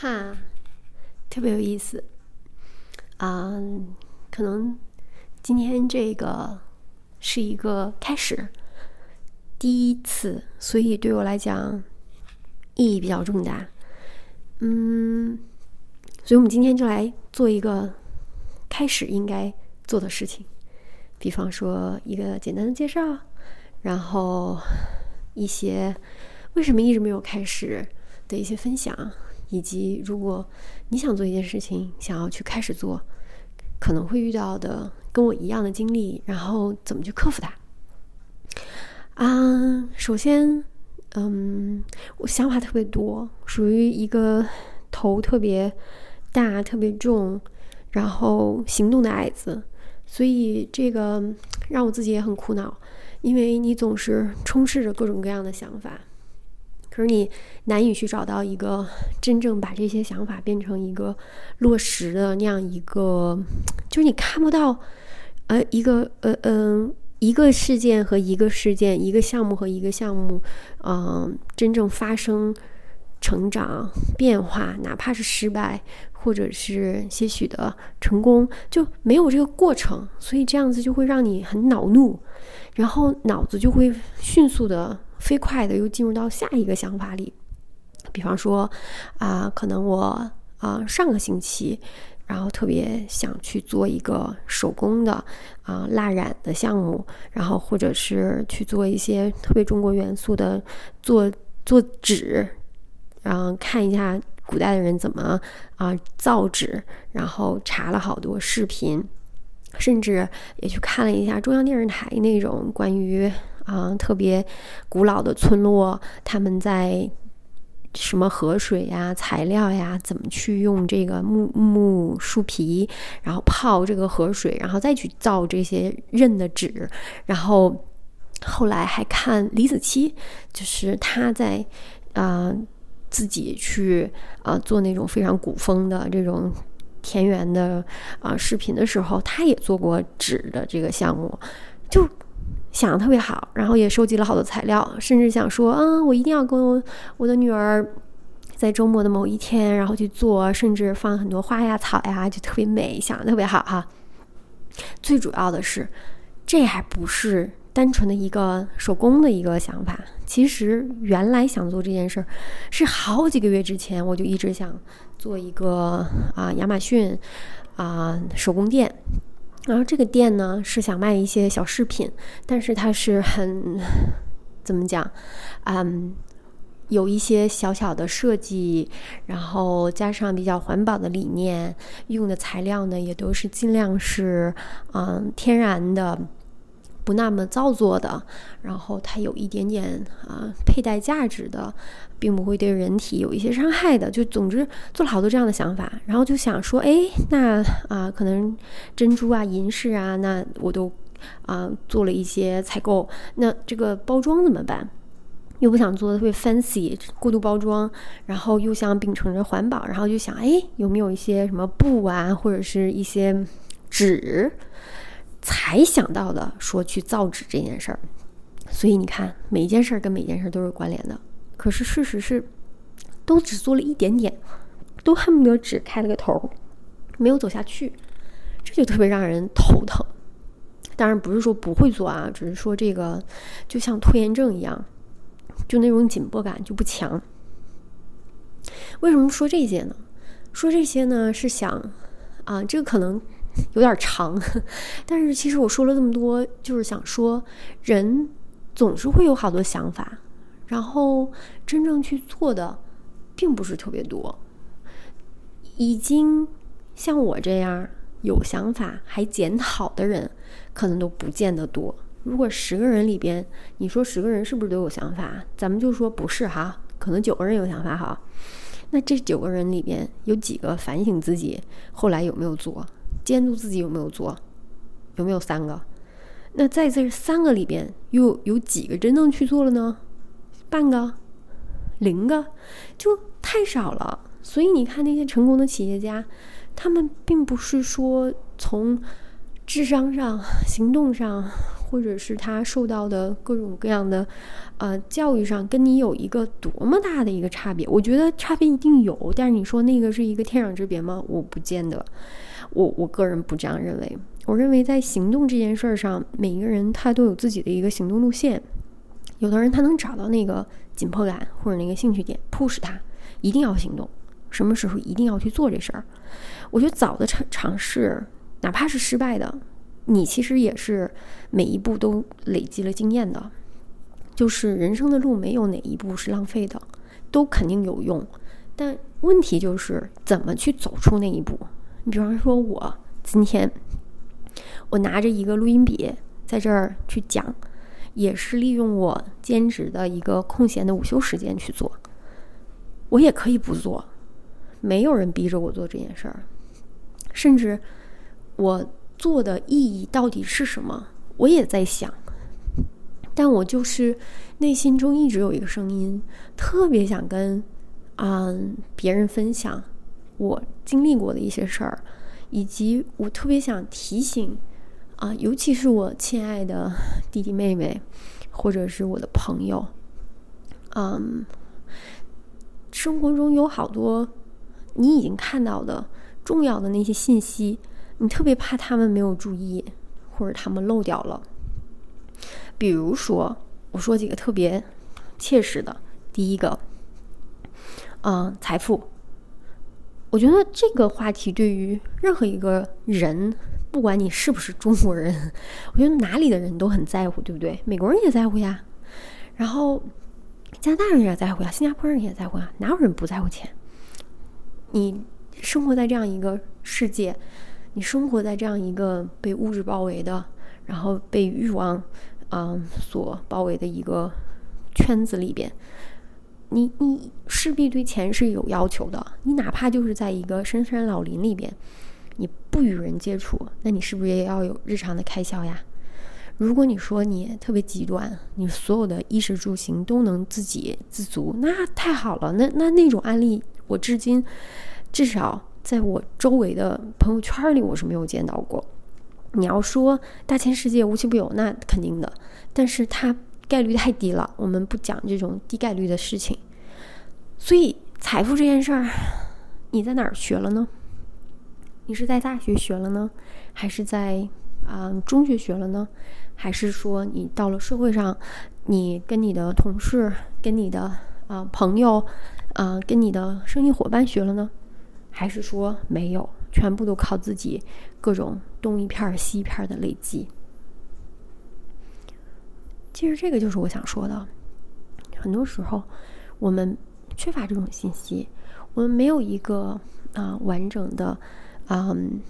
哈，特别有意思。啊，可能今天这个是一个开始，第一次，所以对我来讲意义比较重大。嗯，所以我们今天就来做一个开始应该做的事情，比方说一个简单的介绍，然后一些为什么一直没有开始的一些分享。以及，如果你想做一件事情，想要去开始做，可能会遇到的跟我一样的经历，然后怎么去克服它？啊，首先，嗯，我想法特别多，属于一个头特别大、特别重，然后行动的矮子，所以这个让我自己也很苦恼，因为你总是充斥着各种各样的想法。可是你难以去找到一个真正把这些想法变成一个落实的那样一个，就是你看不到，呃，一个呃嗯，一个事件和一个事件，一个项目和一个项目，嗯，真正发生、成长、变化，哪怕是失败或者是些许的成功，就没有这个过程，所以这样子就会让你很恼怒，然后脑子就会迅速的。飞快的又进入到下一个想法里，比方说，啊，可能我啊上个星期，然后特别想去做一个手工的啊蜡染的项目，然后或者是去做一些特别中国元素的做做纸，然后看一下古代的人怎么啊造纸，然后查了好多视频，甚至也去看了一下中央电视台那种关于。啊，特别古老的村落，他们在什么河水呀、材料呀，怎么去用这个木木树皮，然后泡这个河水，然后再去造这些刃的纸。然后后来还看李子柒，就是他在啊自己去啊做那种非常古风的这种田园的啊视频的时候，他也做过纸的这个项目，就。想的特别好，然后也收集了好多材料，甚至想说，嗯，我一定要跟我的女儿在周末的某一天，然后去做，甚至放很多花呀、草呀，就特别美，想的特别好哈。最主要的是，这还不是单纯的一个手工的一个想法。其实原来想做这件事儿，是好几个月之前我就一直想做一个啊亚马逊啊手工店。然后这个店呢是想卖一些小饰品，但是它是很怎么讲，嗯，有一些小小的设计，然后加上比较环保的理念，用的材料呢也都是尽量是嗯天然的。不那么造作的，然后它有一点点啊佩戴价值的，并不会对人体有一些伤害的。就总之做了好多这样的想法，然后就想说，哎，那啊可能珍珠啊、银饰啊，那我都啊做了一些采购。那这个包装怎么办？又不想做的特别 fancy 过度包装，然后又想秉承着环保，然后就想，哎，有没有一些什么布啊，或者是一些纸？才想到的说去造纸这件事儿，所以你看每一件事儿跟每件事儿都是关联的。可是事实是，都只做了一点点，都恨不得只开了个头，没有走下去，这就特别让人头疼。当然不是说不会做啊，只是说这个就像拖延症一样，就那种紧迫感就不强。为什么说这些呢？说这些呢是想啊，这个可能。有点长，但是其实我说了这么多，就是想说，人总是会有好多想法，然后真正去做的并不是特别多。已经像我这样有想法还检讨的人，可能都不见得多。如果十个人里边，你说十个人是不是都有想法？咱们就说不是哈，可能九个人有想法哈。那这九个人里边有几个反省自己后来有没有做？监督自己有没有做，有没有三个？那在这三个里边，又有几个真正去做了呢？半个、零个，就太少了。所以你看那些成功的企业家，他们并不是说从智商上、行动上，或者是他受到的各种各样的呃教育上，跟你有一个多么大的一个差别？我觉得差别一定有，但是你说那个是一个天壤之别吗？我不见得，我我个人不这样认为。我认为在行动这件事儿上，每一个人他都有自己的一个行动路线。有的人他能找到那个紧迫感或者那个兴趣点，push 他一定要行动，什么时候一定要去做这事儿。我觉得早的尝尝试，哪怕是失败的，你其实也是每一步都累积了经验的。就是人生的路没有哪一步是浪费的，都肯定有用。但问题就是怎么去走出那一步。你比方说，我今天我拿着一个录音笔在这儿去讲。也是利用我兼职的一个空闲的午休时间去做，我也可以不做，没有人逼着我做这件事儿，甚至我做的意义到底是什么，我也在想，但我就是内心中一直有一个声音，特别想跟嗯别人分享我经历过的一些事儿，以及我特别想提醒。啊，尤其是我亲爱的弟弟妹妹，或者是我的朋友，嗯，生活中有好多你已经看到的重要的那些信息，你特别怕他们没有注意，或者他们漏掉了。比如说，我说几个特别切实的，第一个，嗯，财富。我觉得这个话题对于任何一个人。不管你是不是中国人，我觉得哪里的人都很在乎，对不对？美国人也在乎呀，然后加拿大人也在乎呀，新加坡人也在乎呀，哪有人不在乎钱？你生活在这样一个世界，你生活在这样一个被物质包围的，然后被欲望嗯所包围的一个圈子里边，你你势必对钱是有要求的。你哪怕就是在一个深山老林里边。你不与人接触，那你是不是也要有日常的开销呀？如果你说你特别极端，你所有的衣食住行都能自给自足，那太好了。那那那种案例，我至今至少在我周围的朋友圈里，我是没有见到过。你要说大千世界无奇不有，那肯定的，但是它概率太低了。我们不讲这种低概率的事情。所以财富这件事儿，你在哪儿学了呢？你是在大学学了呢，还是在啊中学学了呢？还是说你到了社会上，你跟你的同事、跟你的啊朋友、啊跟你的生意伙伴学了呢？还是说没有，全部都靠自己各种东一片西一片的累积？其实这个就是我想说的，很多时候我们缺乏这种信息，我们没有一个啊完整的。嗯，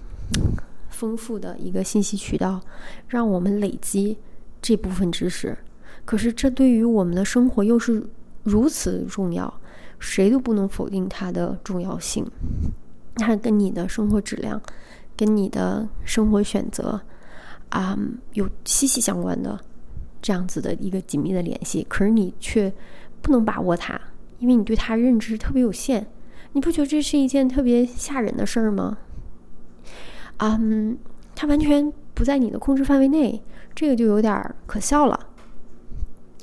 丰富的一个信息渠道，让我们累积这部分知识。可是，这对于我们的生活又是如此重要，谁都不能否定它的重要性。它跟你的生活质量、跟你的生活选择啊，有息息相关的这样子的一个紧密的联系。可是，你却不能把握它，因为你对它认知特别有限。你不觉得这是一件特别吓人的事儿吗？嗯，它完全不在你的控制范围内，这个就有点可笑了。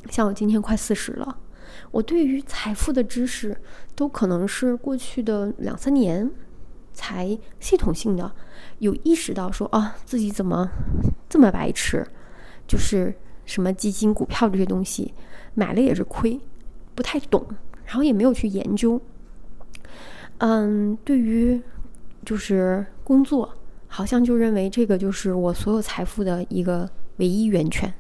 像我今天快四十了，我对于财富的知识都可能是过去的两三年才系统性的有意识到，说啊自己怎么这么白痴，就是什么基金、股票这些东西买了也是亏，不太懂，然后也没有去研究。嗯，对于就是工作。好像就认为这个就是我所有财富的一个唯一源泉，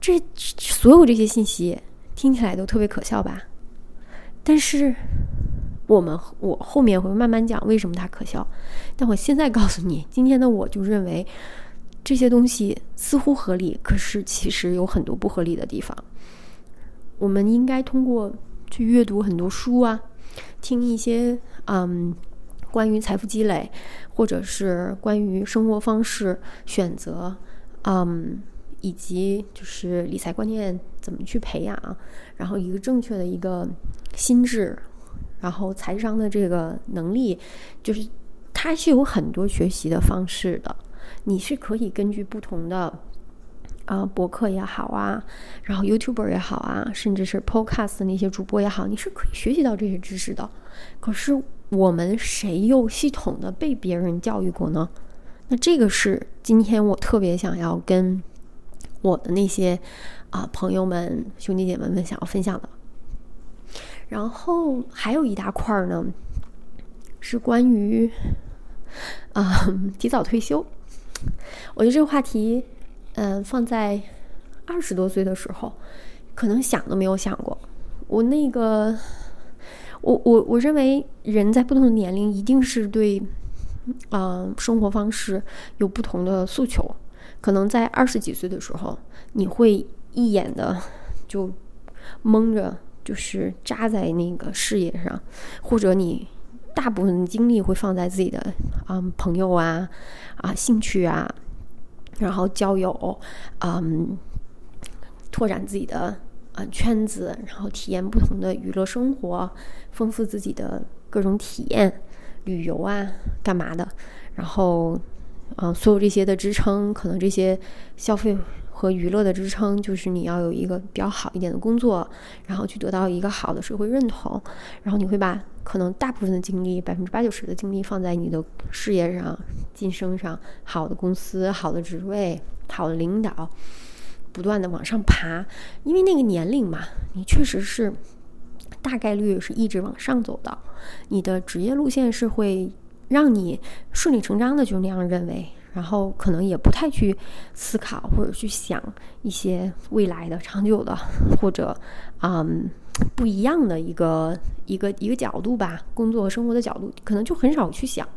这所有这些信息听起来都特别可笑吧？但是我们我后面会慢慢讲为什么它可笑。但我现在告诉你，今天的我就认为这些东西似乎合理，可是其实有很多不合理的地方。我们应该通过去阅读很多书啊，听一些嗯。关于财富积累，或者是关于生活方式选择，嗯，以及就是理财观念怎么去培养，然后一个正确的一个心智，然后财商的这个能力，就是它是有很多学习的方式的，你是可以根据不同的啊，博客也好啊，然后 YouTuber 也好啊，甚至是 Podcast 那些主播也好，你是可以学习到这些知识的。可是我们谁又系统的被别人教育过呢？那这个是今天我特别想要跟我的那些啊朋友们、兄弟姐妹们想要分享的。然后还有一大块儿呢，是关于啊提早退休。我觉得这个话题。嗯，放在二十多岁的时候，可能想都没有想过。我那个，我我我认为人在不同的年龄，一定是对，嗯，生活方式有不同的诉求。可能在二十几岁的时候，你会一眼的就蒙着，就是扎在那个事业上，或者你大部分精力会放在自己的啊朋友啊啊兴趣啊。然后交友，嗯，拓展自己的啊圈子，然后体验不同的娱乐生活，丰富自己的各种体验，旅游啊，干嘛的？然后，啊，所有这些的支撑，可能这些消费和娱乐的支撑，就是你要有一个比较好一点的工作，然后去得到一个好的社会认同，然后你会把可能大部分的精力，百分之八九十的精力放在你的事业上。晋升上好的公司、好的职位、好的领导，不断的往上爬，因为那个年龄嘛，你确实是大概率是一直往上走的。你的职业路线是会让你顺理成章的就那样认为，然后可能也不太去思考或者去想一些未来的长久的或者嗯不一样的一个一个一个角度吧，工作和生活的角度，可能就很少去想。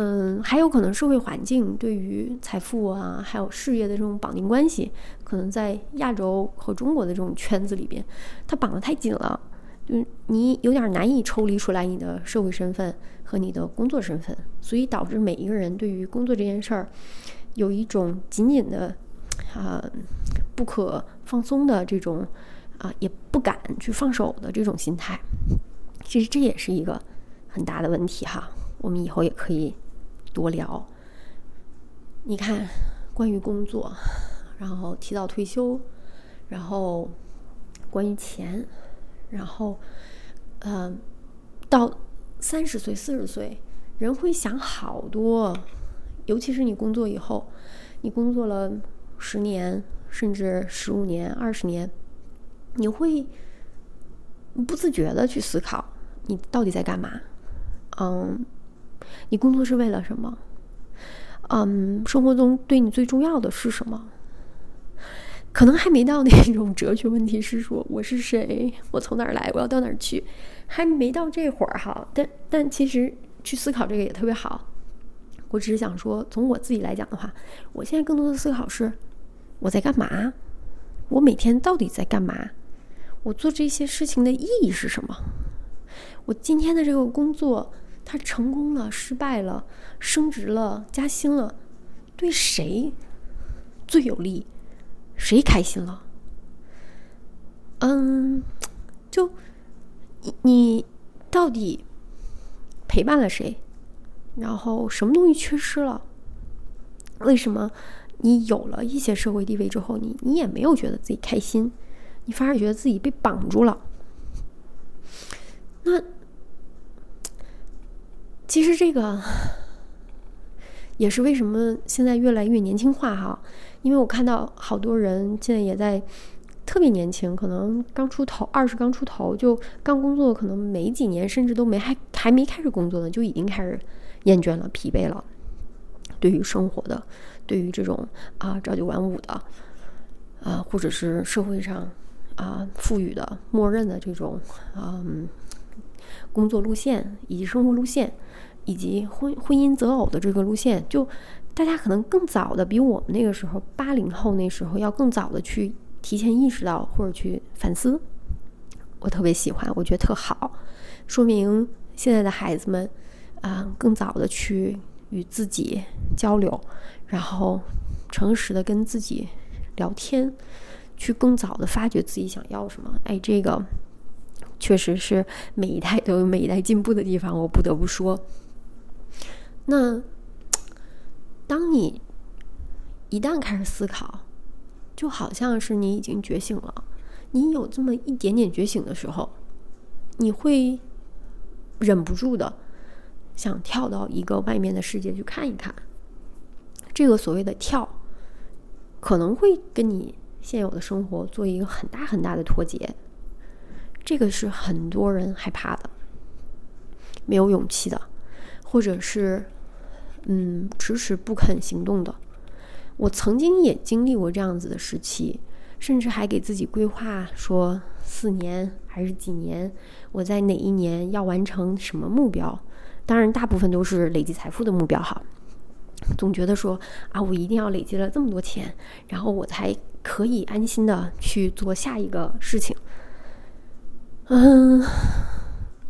嗯，还有可能社会环境对于财富啊，还有事业的这种绑定关系，可能在亚洲和中国的这种圈子里边，它绑得太紧了，就你有点难以抽离出来你的社会身份和你的工作身份，所以导致每一个人对于工作这件事儿，有一种紧紧的啊不可放松的这种啊也不敢去放手的这种心态，其实这也是一个很大的问题哈，我们以后也可以。多聊，你看，关于工作，然后提早退休，然后关于钱，然后，嗯，到三十岁、四十岁，人会想好多，尤其是你工作以后，你工作了十年，甚至十五年、二十年，你会不自觉的去思考，你到底在干嘛？嗯。你工作是为了什么？嗯，生活中对你最重要的是什么？可能还没到那种哲学问题，是说我是谁，我从哪儿来，我要到哪儿去，还没到这会儿哈。但但其实去思考这个也特别好。我只是想说，从我自己来讲的话，我现在更多的思考是我在干嘛？我每天到底在干嘛？我做这些事情的意义是什么？我今天的这个工作。它成功了，失败了，升职了，加薪了，对谁最有利？谁开心了？嗯，就你你到底陪伴了谁？然后什么东西缺失了？为什么你有了一些社会地位之后，你你也没有觉得自己开心？你反而觉得自己被绑住了？那？其实这个也是为什么现在越来越年轻化哈，因为我看到好多人现在也在特别年轻，可能刚出头，二十刚出头就刚工作，可能没几年，甚至都没还还没开始工作呢，就已经开始厌倦了、疲惫了。对于生活的，对于这种啊朝九晚五的啊，或者是社会上啊赋予的、默认的这种嗯工作路线以及生活路线。以及婚婚姻择偶的这个路线，就大家可能更早的，比我们那个时候八零后那时候要更早的去提前意识到或者去反思。我特别喜欢，我觉得特好，说明现在的孩子们啊，更早的去与自己交流，然后诚实的跟自己聊天，去更早的发掘自己想要什么。哎，这个确实是每一代都有每一代进步的地方，我不得不说。那，当你一旦开始思考，就好像是你已经觉醒了。你有这么一点点觉醒的时候，你会忍不住的想跳到一个外面的世界去看一看。这个所谓的跳，可能会跟你现有的生活做一个很大很大的脱节。这个是很多人害怕的，没有勇气的，或者是嗯迟迟不肯行动的。我曾经也经历过这样子的时期。甚至还给自己规划说四年还是几年，我在哪一年要完成什么目标？当然，大部分都是累积财富的目标哈。总觉得说啊，我一定要累积了这么多钱，然后我才可以安心的去做下一个事情。嗯，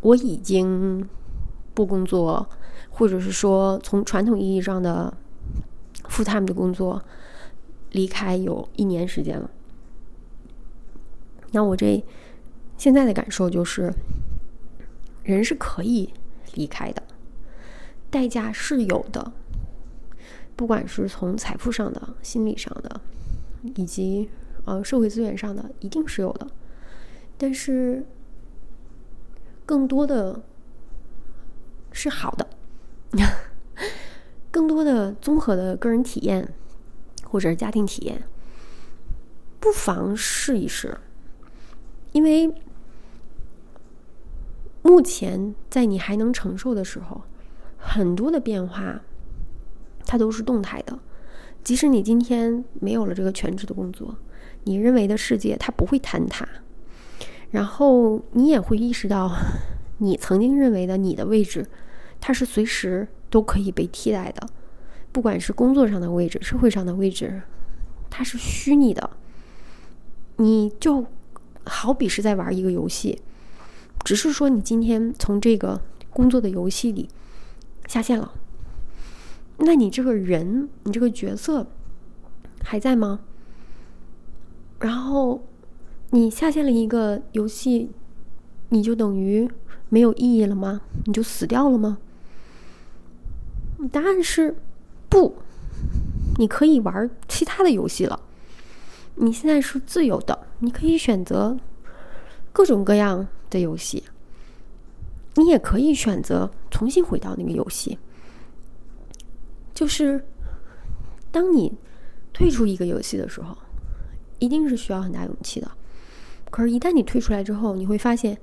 我已经不工作，或者是说从传统意义上的 full time 的工作离开有一年时间了。那我这现在的感受就是，人是可以离开的，代价是有的，不管是从财富上的、心理上的，以及呃社会资源上的，一定是有的。但是，更多的是好的，更多的综合的个人体验或者是家庭体验，不妨试一试。因为目前在你还能承受的时候，很多的变化它都是动态的。即使你今天没有了这个全职的工作，你认为的世界它不会坍塌，然后你也会意识到，你曾经认为的你的位置，它是随时都可以被替代的。不管是工作上的位置、社会上的位置，它是虚拟的，你就。好比是在玩一个游戏，只是说你今天从这个工作的游戏里下线了，那你这个人，你这个角色还在吗？然后你下线了一个游戏，你就等于没有意义了吗？你就死掉了吗？答案是不，你可以玩其他的游戏了。你现在是自由的。你可以选择各种各样的游戏，你也可以选择重新回到那个游戏。就是当你退出一个游戏的时候，一定是需要很大勇气的。可是，一旦你退出来之后，你会发现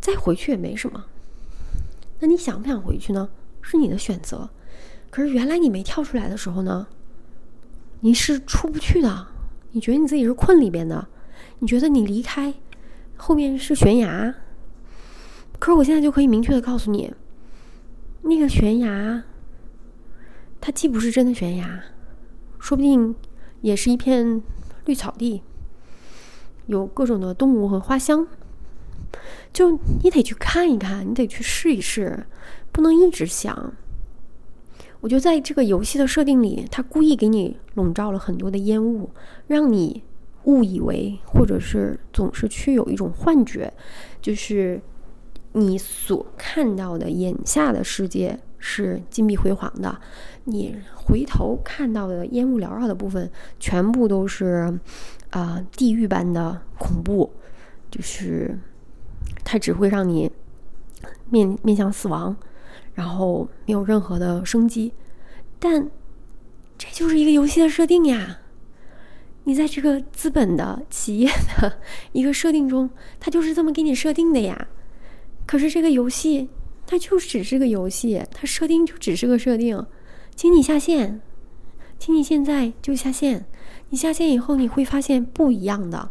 再回去也没什么。那你想不想回去呢？是你的选择。可是，原来你没跳出来的时候呢，你是出不去的。你觉得你自己是困里边的。你觉得你离开后面是悬崖，可是我现在就可以明确的告诉你，那个悬崖，它既不是真的悬崖，说不定也是一片绿草地，有各种的动物和花香。就你得去看一看，你得去试一试，不能一直想。我觉得在这个游戏的设定里，它故意给你笼罩了很多的烟雾，让你。误以为，或者是总是去有一种幻觉，就是你所看到的眼下的世界是金碧辉煌的，你回头看到的烟雾缭绕的部分，全部都是啊地狱般的恐怖，就是它只会让你面面向死亡，然后没有任何的生机。但这就是一个游戏的设定呀。你在这个资本的企业的一个设定中，它就是这么给你设定的呀。可是这个游戏，它就只是个游戏，它设定就只是个设定，请你下线，请你现在就下线。你下线以后，你会发现不一样的。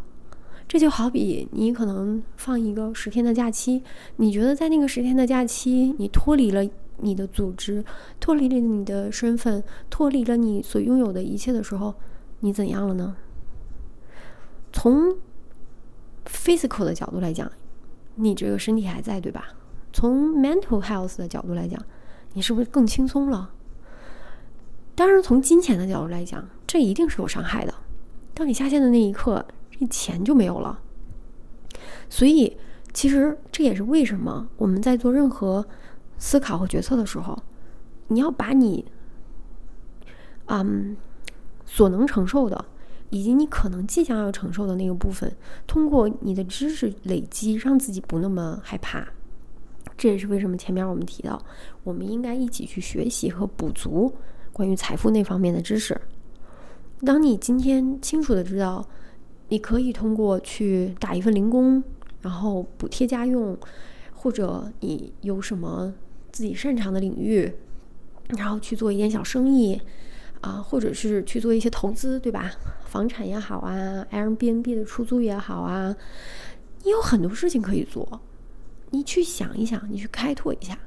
这就好比你可能放一个十天的假期，你觉得在那个十天的假期，你脱离了你的组织，脱离了你的身份，脱离了你所拥有的一切的时候。你怎样了呢？从 physical 的角度来讲，你这个身体还在，对吧？从 mental health 的角度来讲，你是不是更轻松了？当然，从金钱的角度来讲，这一定是有伤害的。当你下线的那一刻，这钱就没有了。所以，其实这也是为什么我们在做任何思考和决策的时候，你要把你，嗯。所能承受的，以及你可能即将要承受的那个部分，通过你的知识累积，让自己不那么害怕。这也是为什么前面我们提到，我们应该一起去学习和补足关于财富那方面的知识。当你今天清楚的知道，你可以通过去打一份零工，然后补贴家用，或者你有什么自己擅长的领域，然后去做一点小生意，啊，或者是去做一些投资，对吧？房产也好啊，Airbnb 的出租也好啊，你有很多事情可以做。你去想一想，你去开拓一下，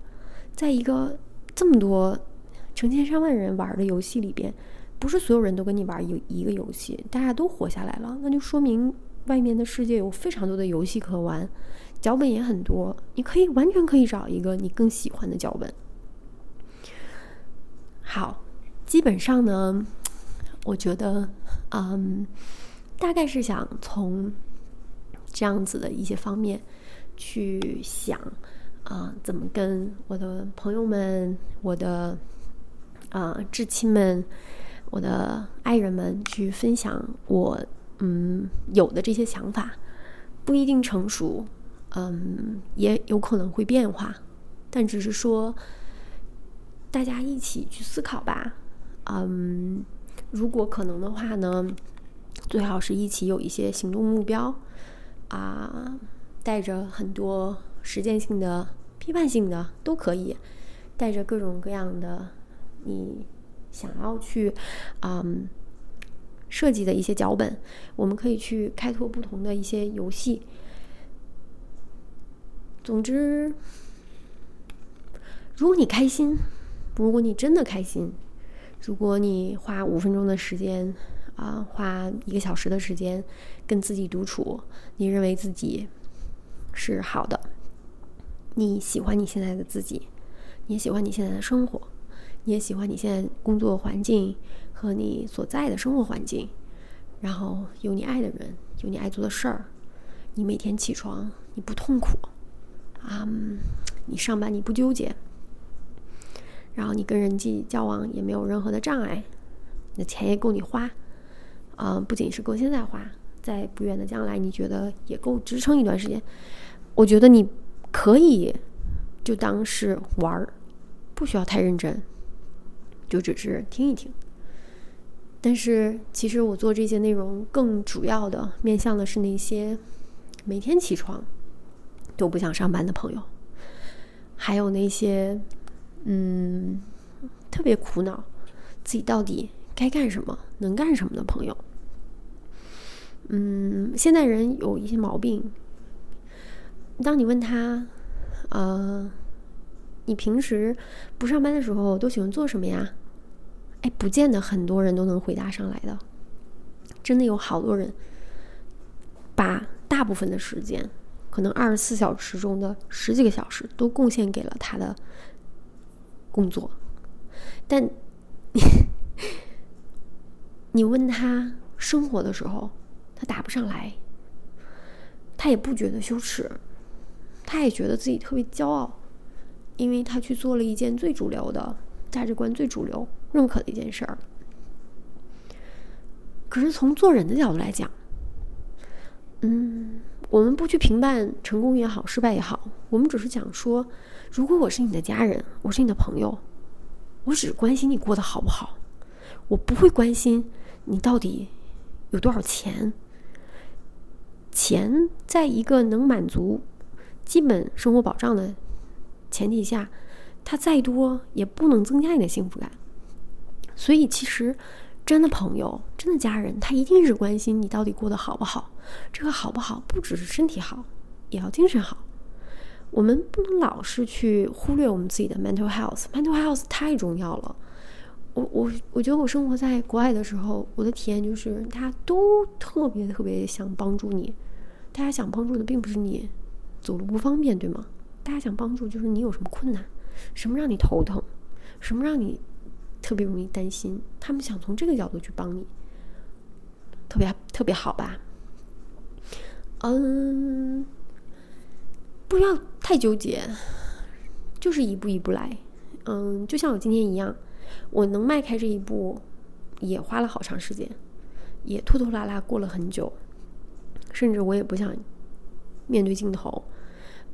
在一个这么多成千上万人玩的游戏里边，不是所有人都跟你玩一一个游戏，大家都活下来了，那就说明外面的世界有非常多的游戏可玩，脚本也很多，你可以完全可以找一个你更喜欢的脚本。好，基本上呢，我觉得，嗯，大概是想从这样子的一些方面。去想啊，怎么跟我的朋友们、我的啊至亲们、我的爱人们去分享我嗯有的这些想法，不一定成熟，嗯，也有可能会变化，但只是说大家一起去思考吧，嗯，如果可能的话呢，最好是一起有一些行动目标啊。带着很多实践性的、批判性的都可以，带着各种各样的你想要去嗯设计的一些脚本，我们可以去开拓不同的一些游戏。总之，如果你开心，如果你真的开心，如果你花五分钟的时间啊，花一个小时的时间跟自己独处，你认为自己。是好的，你喜欢你现在的自己，你也喜欢你现在的生活，你也喜欢你现在工作环境和你所在的生活环境，然后有你爱的人，有你爱做的事儿，你每天起床你不痛苦，啊，你上班你不纠结，然后你跟人际交往也没有任何的障碍，你的钱也够你花，啊，不仅是够现在花。在不远的将来，你觉得也够支撑一段时间？我觉得你可以就当是玩儿，不需要太认真，就只是听一听。但是，其实我做这些内容更主要的面向的是那些每天起床都不想上班的朋友，还有那些嗯特别苦恼自己到底该干什么、能干什么的朋友。嗯，现代人有一些毛病。当你问他，呃，你平时不上班的时候都喜欢做什么呀？哎，不见得很多人都能回答上来的。真的有好多人，把大部分的时间，可能二十四小时中的十几个小时，都贡献给了他的工作。但 你问他生活的时候，他答不上来，他也不觉得羞耻，他也觉得自己特别骄傲，因为他去做了一件最主流的价值观、最主流认可的一件事儿。可是从做人的角度来讲，嗯，我们不去评判成功也好、失败也好，我们只是讲说，如果我是你的家人，我是你的朋友，我只关心你过得好不好，我不会关心你到底有多少钱。钱在一个能满足基本生活保障的前提下，它再多也不能增加你的幸福感。所以，其实真的朋友、真的家人，他一定是关心你到底过得好不好。这个好不好，不只是身体好，也要精神好。我们不能老是去忽略我们自己的 mental health，mental health 太重要了。我我我觉得我生活在国外的时候，我的体验就是，大家都特别特别想帮助你。大家想帮助的并不是你走路不方便，对吗？大家想帮助就是你有什么困难，什么让你头疼，什么让你特别容易担心，他们想从这个角度去帮你，特别特别好吧？嗯，不要太纠结，就是一步一步来。嗯，就像我今天一样。我能迈开这一步，也花了好长时间，也拖拖拉拉过了很久，甚至我也不想面对镜头，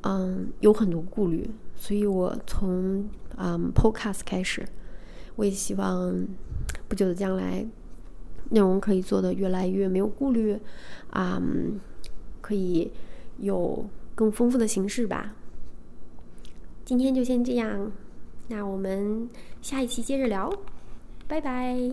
嗯，有很多顾虑，所以我从嗯 Podcast 开始，我也希望不久的将来内容可以做的越来越没有顾虑，啊，可以有更丰富的形式吧。今天就先这样，那我们下一期接着聊，拜拜。